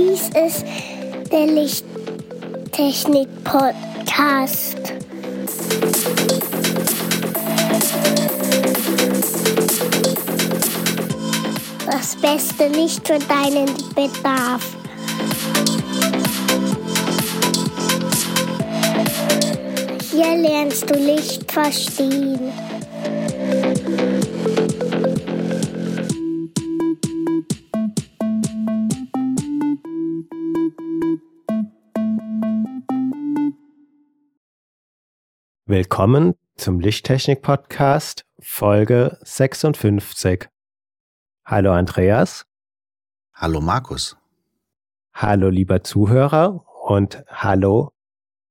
Dies ist der Lichttechnik-Podcast. Das Beste nicht für deinen Bedarf. Hier lernst du Licht verstehen. Willkommen zum Lichttechnik-Podcast Folge 56. Hallo Andreas. Hallo Markus. Hallo lieber Zuhörer und hallo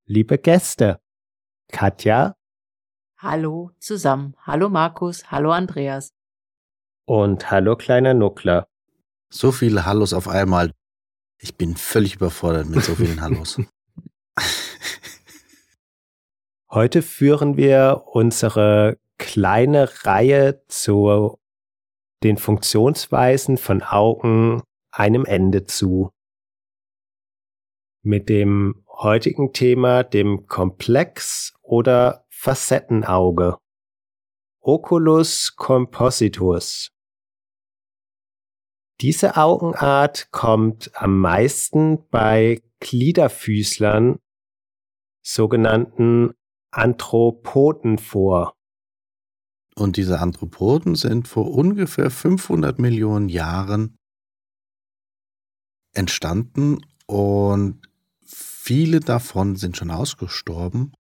liebe Gäste. Katja. Hallo zusammen. Hallo Markus. Hallo Andreas. Und hallo kleiner Nuckler. So viele Hallos auf einmal. Ich bin völlig überfordert mit so vielen Hallos. Heute führen wir unsere kleine Reihe zu den Funktionsweisen von Augen einem Ende zu. Mit dem heutigen Thema, dem Komplex- oder Facettenauge. Oculus compositus. Diese Augenart kommt am meisten bei Gliederfüßlern, sogenannten Anthropoden vor. Und diese Anthropoden sind vor ungefähr 500 Millionen Jahren entstanden und viele davon sind schon ausgestorben.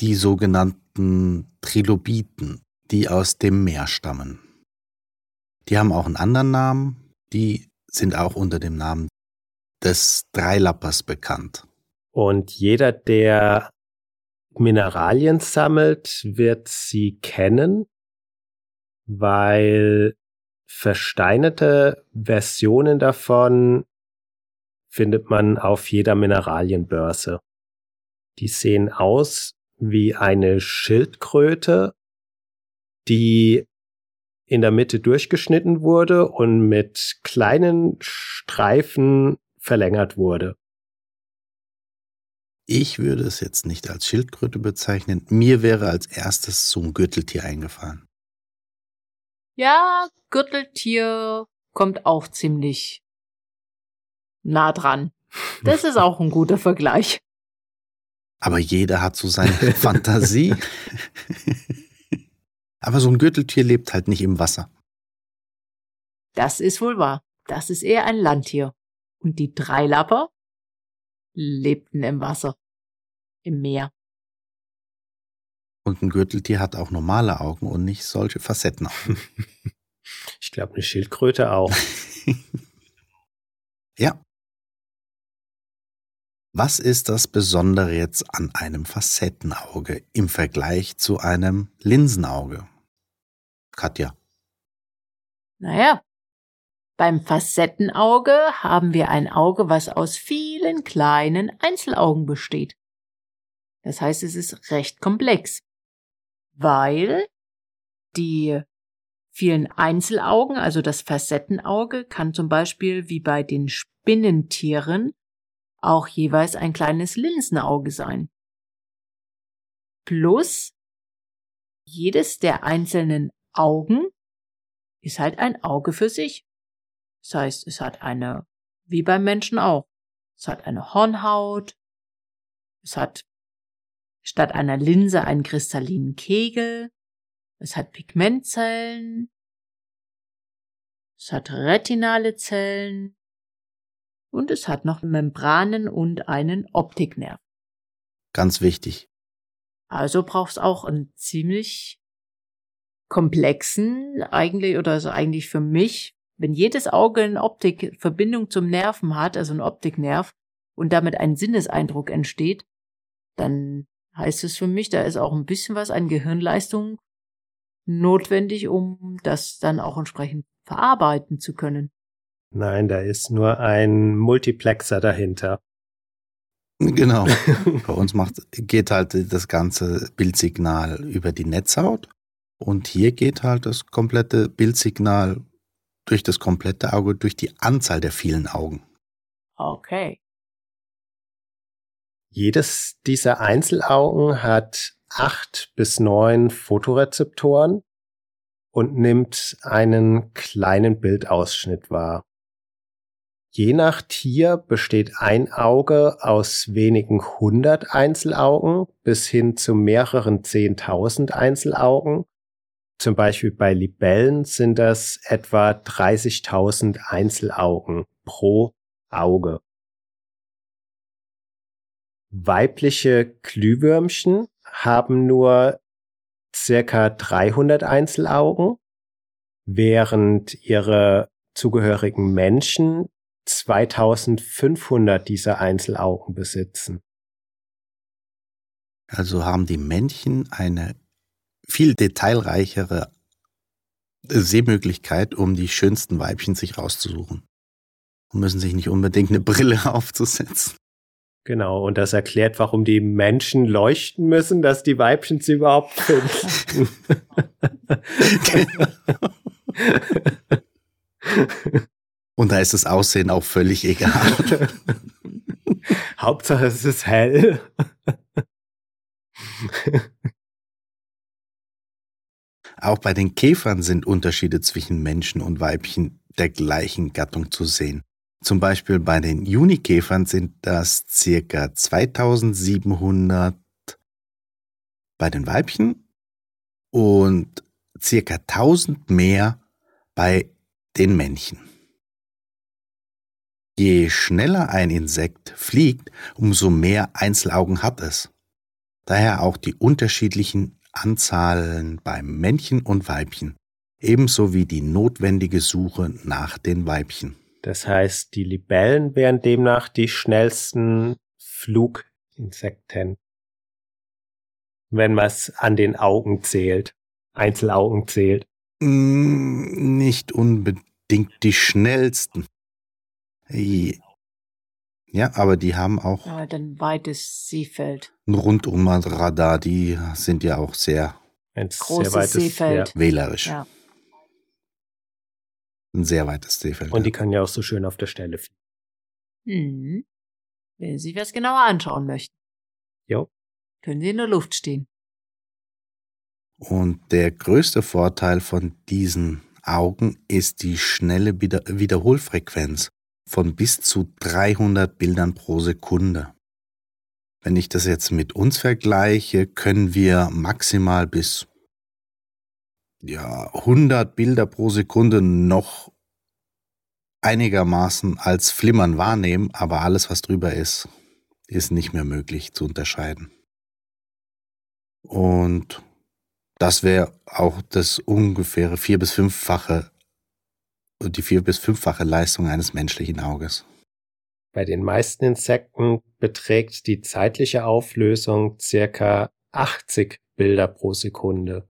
Die sogenannten Trilobiten, die aus dem Meer stammen. Die haben auch einen anderen Namen, die sind auch unter dem Namen des Dreilappers bekannt. Und jeder, der Mineralien sammelt, wird sie kennen, weil versteinerte Versionen davon findet man auf jeder Mineralienbörse. Die sehen aus wie eine Schildkröte, die in der Mitte durchgeschnitten wurde und mit kleinen Streifen verlängert wurde. Ich würde es jetzt nicht als Schildkröte bezeichnen. Mir wäre als erstes so ein Gürteltier eingefallen. Ja, Gürteltier kommt auch ziemlich nah dran. Das ist auch ein guter Vergleich. Aber jeder hat so seine Fantasie. Aber so ein Gürteltier lebt halt nicht im Wasser. Das ist wohl wahr. Das ist eher ein Landtier. Und die Dreilapper lebten im Wasser, im Meer. Und ein Gürteltier hat auch normale Augen und nicht solche Facettenaugen. ich glaube, eine Schildkröte auch. ja. Was ist das Besondere jetzt an einem Facettenauge im Vergleich zu einem Linsenauge? Katja. Naja, beim Facettenauge haben wir ein Auge, was aus vielen kleinen Einzelaugen besteht. Das heißt, es ist recht komplex, weil die vielen Einzelaugen, also das Facettenauge, kann zum Beispiel wie bei den Spinnentieren auch jeweils ein kleines Linsenauge sein. Plus jedes der einzelnen Augen ist halt ein Auge für sich. Das heißt, es hat eine, wie beim Menschen auch, es hat eine Hornhaut, es hat statt einer Linse einen kristallinen Kegel, es hat Pigmentzellen, es hat retinale Zellen und es hat noch Membranen und einen Optiknerv. Ganz wichtig. Also braucht es auch einen ziemlich komplexen, eigentlich, oder also eigentlich für mich, wenn jedes Auge eine Optikverbindung zum Nerven hat, also ein Optiknerv, und damit ein Sinneseindruck entsteht, dann heißt es für mich, da ist auch ein bisschen was an Gehirnleistung notwendig, um das dann auch entsprechend verarbeiten zu können. Nein, da ist nur ein Multiplexer dahinter. Genau. Bei uns macht, geht halt das ganze Bildsignal über die Netzhaut und hier geht halt das komplette Bildsignal durch das komplette Auge, durch die Anzahl der vielen Augen. Okay. Jedes dieser Einzelaugen hat acht bis neun Fotorezeptoren und nimmt einen kleinen Bildausschnitt wahr. Je nach Tier besteht ein Auge aus wenigen hundert Einzelaugen bis hin zu mehreren zehntausend Einzelaugen. Zum Beispiel bei Libellen sind das etwa 30.000 Einzelaugen pro Auge. Weibliche Glühwürmchen haben nur circa 300 Einzelaugen, während ihre zugehörigen Menschen 2500 dieser Einzelaugen besitzen. Also haben die Männchen eine viel detailreichere Sehmöglichkeit, um die schönsten Weibchen sich rauszusuchen. Und müssen sich nicht unbedingt eine Brille aufzusetzen. Genau, und das erklärt, warum die Menschen leuchten müssen, dass die Weibchen sie überhaupt finden. und da ist das Aussehen auch völlig egal. Hauptsache es ist hell. Auch bei den Käfern sind Unterschiede zwischen Menschen und Weibchen der gleichen Gattung zu sehen. Zum Beispiel bei den Junikäfern sind das circa 2700 bei den Weibchen und circa 1000 mehr bei den Männchen. Je schneller ein Insekt fliegt, umso mehr Einzelaugen hat es. Daher auch die unterschiedlichen Anzahlen beim Männchen und Weibchen, ebenso wie die notwendige Suche nach den Weibchen. Das heißt, die Libellen wären demnach die schnellsten Fluginsekten, wenn man es an den Augen zählt, Einzelaugen zählt. Mm, nicht unbedingt die schnellsten. Ja, aber die haben auch Ja, ein weites Seefeld. ein rundum Radar, die sind ja auch sehr Ein Großes sehr weites, Seefeld. Ja. wählerisch. Ja. Ein sehr weites Seefeld. Und die kann ja auch so schön auf der Stelle fliegen. Hm. Wenn Sie was genauer anschauen möchten, Jo. können Sie in der Luft stehen. Und der größte Vorteil von diesen Augen ist die schnelle Wieder Wiederholfrequenz von bis zu 300 Bildern pro Sekunde. Wenn ich das jetzt mit uns vergleiche, können wir maximal bis ja, 100 Bilder pro Sekunde noch einigermaßen als Flimmern wahrnehmen, aber alles, was drüber ist, ist nicht mehr möglich zu unterscheiden. Und das wäre auch das ungefähre vier- bis fünffache, die vier- bis fünffache Leistung eines menschlichen Auges. Bei den meisten Insekten beträgt die zeitliche Auflösung circa 80 Bilder pro Sekunde.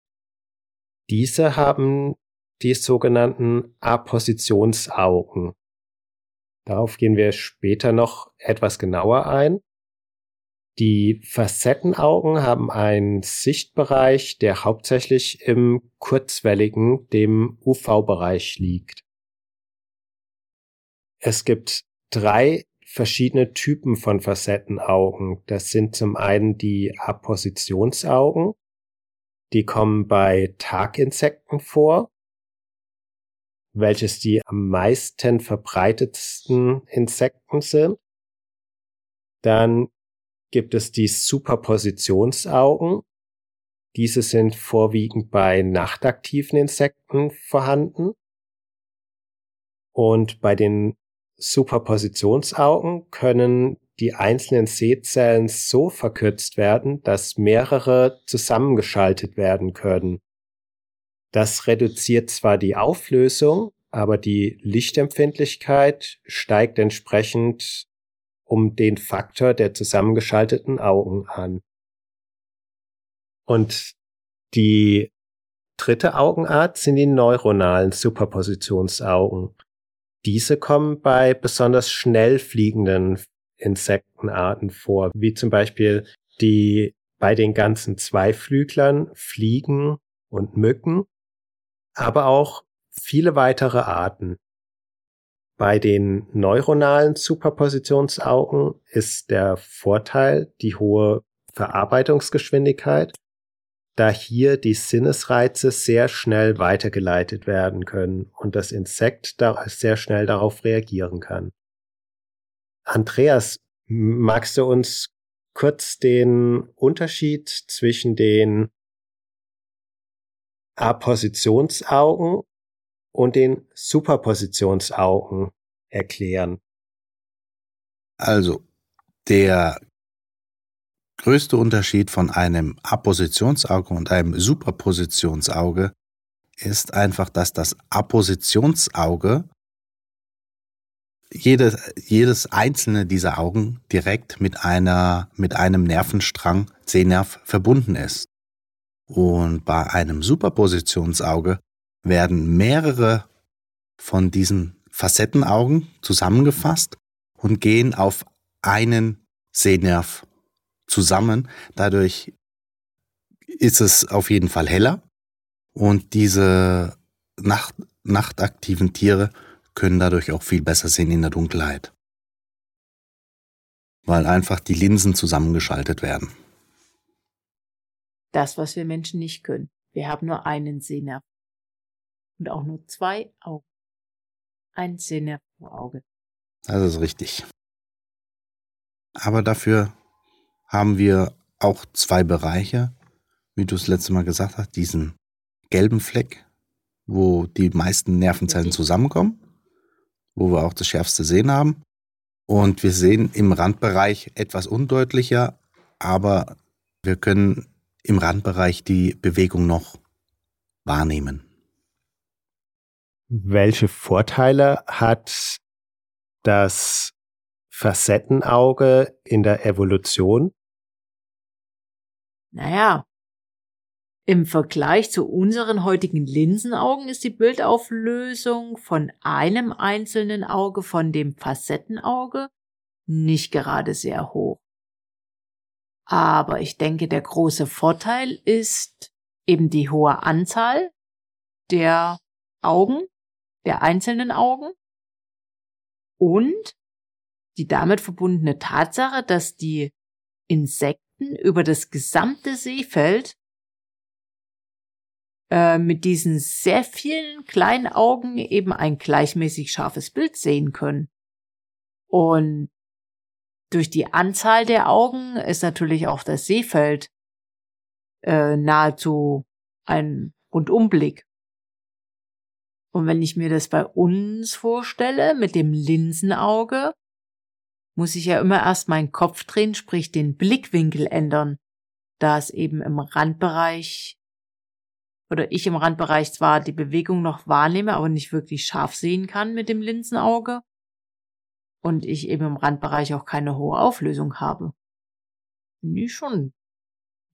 Diese haben die sogenannten Appositionsaugen. Darauf gehen wir später noch etwas genauer ein. Die Facettenaugen haben einen Sichtbereich, der hauptsächlich im kurzwelligen, dem UV-Bereich liegt. Es gibt drei verschiedene Typen von Facettenaugen. Das sind zum einen die Appositionsaugen. Die kommen bei Taginsekten vor, welches die am meisten verbreitetsten Insekten sind. Dann gibt es die Superpositionsaugen. Diese sind vorwiegend bei nachtaktiven Insekten vorhanden. Und bei den Superpositionsaugen können die einzelnen Sehzellen so verkürzt werden, dass mehrere zusammengeschaltet werden können. Das reduziert zwar die Auflösung, aber die Lichtempfindlichkeit steigt entsprechend um den Faktor der zusammengeschalteten Augen an. Und die dritte Augenart sind die neuronalen Superpositionsaugen. Diese kommen bei besonders schnell fliegenden Insektenarten vor, wie zum Beispiel die bei den ganzen Zweiflüglern, Fliegen und Mücken, aber auch viele weitere Arten. Bei den neuronalen Superpositionsaugen ist der Vorteil die hohe Verarbeitungsgeschwindigkeit, da hier die Sinnesreize sehr schnell weitergeleitet werden können und das Insekt sehr schnell darauf reagieren kann. Andreas, magst du uns kurz den Unterschied zwischen den Appositionsaugen und den Superpositionsaugen erklären? Also, der größte Unterschied von einem Appositionsauge und einem Superpositionsauge ist einfach, dass das Appositionsauge jedes, jedes einzelne dieser Augen direkt mit einer, mit einem Nervenstrang, Sehnerv, verbunden ist. Und bei einem Superpositionsauge werden mehrere von diesen Facettenaugen zusammengefasst und gehen auf einen Sehnerv zusammen. Dadurch ist es auf jeden Fall heller und diese Nacht, nachtaktiven Tiere können dadurch auch viel besser sehen in der Dunkelheit. Weil einfach die Linsen zusammengeschaltet werden. Das, was wir Menschen nicht können. Wir haben nur einen Sehnerv. Und auch nur zwei Augen. Ein Sehnerv pro Auge. Das ist richtig. Aber dafür haben wir auch zwei Bereiche, wie du es letzte Mal gesagt hast, diesen gelben Fleck, wo die meisten Nervenzellen zusammenkommen wo wir auch das schärfste Sehen haben. Und wir sehen im Randbereich etwas undeutlicher, aber wir können im Randbereich die Bewegung noch wahrnehmen. Welche Vorteile hat das Facettenauge in der Evolution? Naja, im Vergleich zu unseren heutigen Linsenaugen ist die Bildauflösung von einem einzelnen Auge, von dem Facettenauge, nicht gerade sehr hoch. Aber ich denke, der große Vorteil ist eben die hohe Anzahl der Augen, der einzelnen Augen und die damit verbundene Tatsache, dass die Insekten über das gesamte Seefeld äh, mit diesen sehr vielen kleinen Augen eben ein gleichmäßig scharfes Bild sehen können. Und durch die Anzahl der Augen ist natürlich auch das Seefeld äh, nahezu ein Rundumblick. Und wenn ich mir das bei uns vorstelle mit dem Linsenauge, muss ich ja immer erst meinen Kopf drehen, sprich den Blickwinkel ändern, da es eben im Randbereich oder ich im Randbereich zwar die Bewegung noch wahrnehme, aber nicht wirklich scharf sehen kann mit dem Linsenauge. Und ich eben im Randbereich auch keine hohe Auflösung habe. Nie schon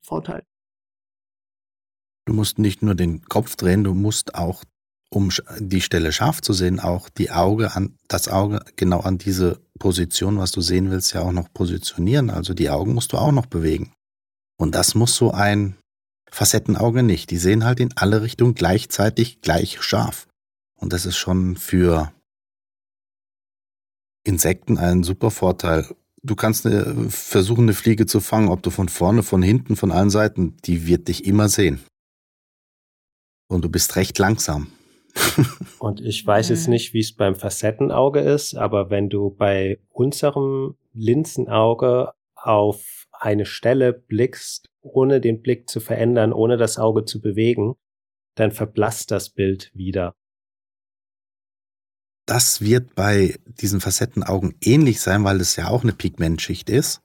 Vorteil. Du musst nicht nur den Kopf drehen, du musst auch, um die Stelle scharf zu sehen, auch die Auge an, das Auge genau an diese Position, was du sehen willst, ja auch noch positionieren. Also die Augen musst du auch noch bewegen. Und das muss so ein Facettenauge nicht. Die sehen halt in alle Richtungen gleichzeitig gleich scharf. Und das ist schon für Insekten ein super Vorteil. Du kannst eine, versuchen, eine Fliege zu fangen, ob du von vorne, von hinten, von allen Seiten, die wird dich immer sehen. Und du bist recht langsam. Und ich weiß jetzt nicht, wie es beim Facettenauge ist, aber wenn du bei unserem Linsenauge auf eine Stelle blickst, ohne den Blick zu verändern, ohne das Auge zu bewegen, dann verblasst das Bild wieder. Das wird bei diesen Facettenaugen ähnlich sein, weil es ja auch eine Pigmentschicht ist.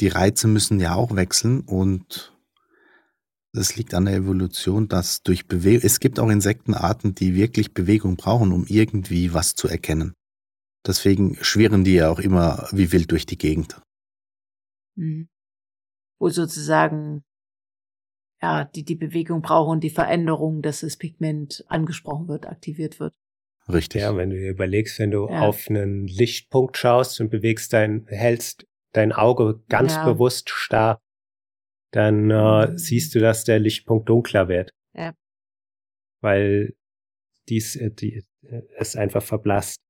Die Reize müssen ja auch wechseln und das liegt an der Evolution, dass durch Bewegung, es gibt auch Insektenarten, die wirklich Bewegung brauchen, um irgendwie was zu erkennen. Deswegen schwirren die ja auch immer wie wild durch die Gegend. Mhm wo sozusagen ja, die die Bewegung brauchen, die Veränderung, dass das Pigment angesprochen wird, aktiviert wird. Richtig. Ja, wenn du dir überlegst, wenn du ja. auf einen Lichtpunkt schaust und bewegst dein, hältst dein Auge ganz ja. bewusst starr, dann äh, mhm. siehst du, dass der Lichtpunkt dunkler wird. Ja. Weil dies, äh, die, äh, es einfach verblasst.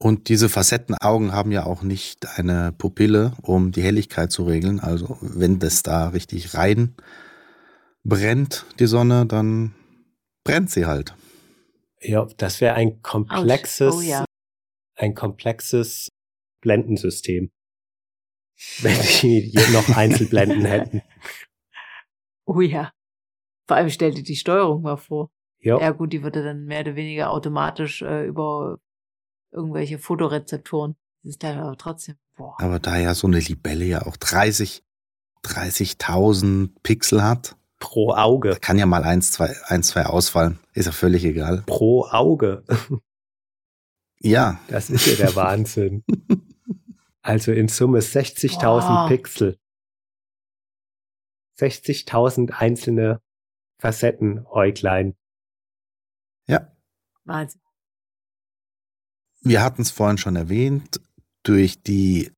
Und diese Facettenaugen haben ja auch nicht eine Pupille, um die Helligkeit zu regeln. Also wenn das da richtig rein brennt, die Sonne, dann brennt sie halt. Ja, das wäre ein komplexes, Oh ja. ein komplexes Blendensystem. Wenn die noch Einzelblenden hätten. Oh ja. Vor allem stell dir die Steuerung mal vor. Ja, Ja gut, die würde dann mehr oder weniger automatisch äh, über irgendwelche Fotorezeptoren. Das ist dann aber trotzdem, boah. Aber da ja so eine Libelle ja auch 30, 30.000 Pixel hat, pro Auge. kann ja mal eins, zwei, eins, zwei ausfallen. Ist ja völlig egal. Pro Auge. Ja, Das ist ja der Wahnsinn. Also in Summe 60.000 Boah. Pixel. 60.000 einzelne Facettenäuglein. ja. Wahnsinn. Wir hatten es vorhin schon erwähnt, durch die,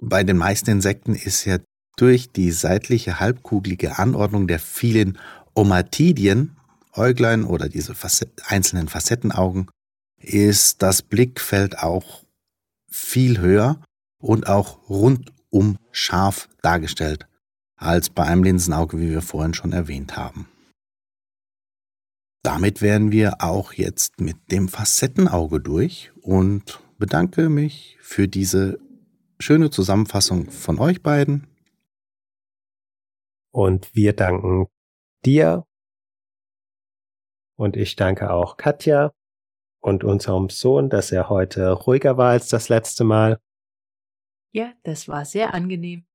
bei den meisten Insekten ist ja durch die seitliche halbkugelige Anordnung der vielen Omatidien, Äuglein oder diese Facet einzelnen Facettenaugen, ist das Blickfeld auch viel höher und auch rundum scharf dargestellt als bei einem Linsenauge, wie wir vorhin schon erwähnt haben. Damit wären wir auch jetzt mit dem Facettenauge durch und bedanke mich für diese schöne Zusammenfassung von euch beiden. Und wir danken dir. Und ich danke auch Katja und unserem Sohn, dass er heute ruhiger war als das letzte Mal. Ja, das war sehr angenehm.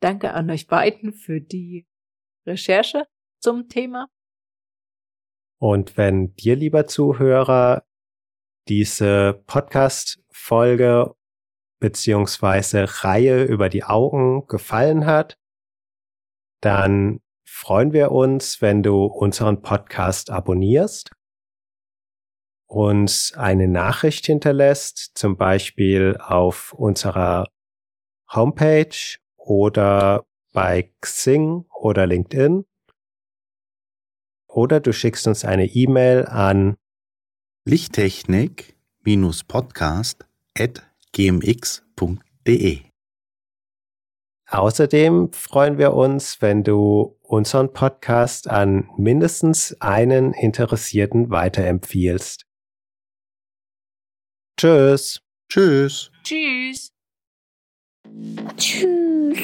Danke an euch beiden für die Recherche zum Thema. Und wenn dir, lieber Zuhörer, diese Podcast-Folge beziehungsweise Reihe über die Augen gefallen hat, dann freuen wir uns, wenn du unseren Podcast abonnierst, uns eine Nachricht hinterlässt, zum Beispiel auf unserer Homepage oder bei Xing oder LinkedIn. Oder du schickst uns eine E-Mail an Lichttechnik-podcast.gmx.de. Außerdem freuen wir uns, wenn du unseren Podcast an mindestens einen Interessierten weiterempfiehlst. Tschüss. Tschüss. Tschüss. Tschüss.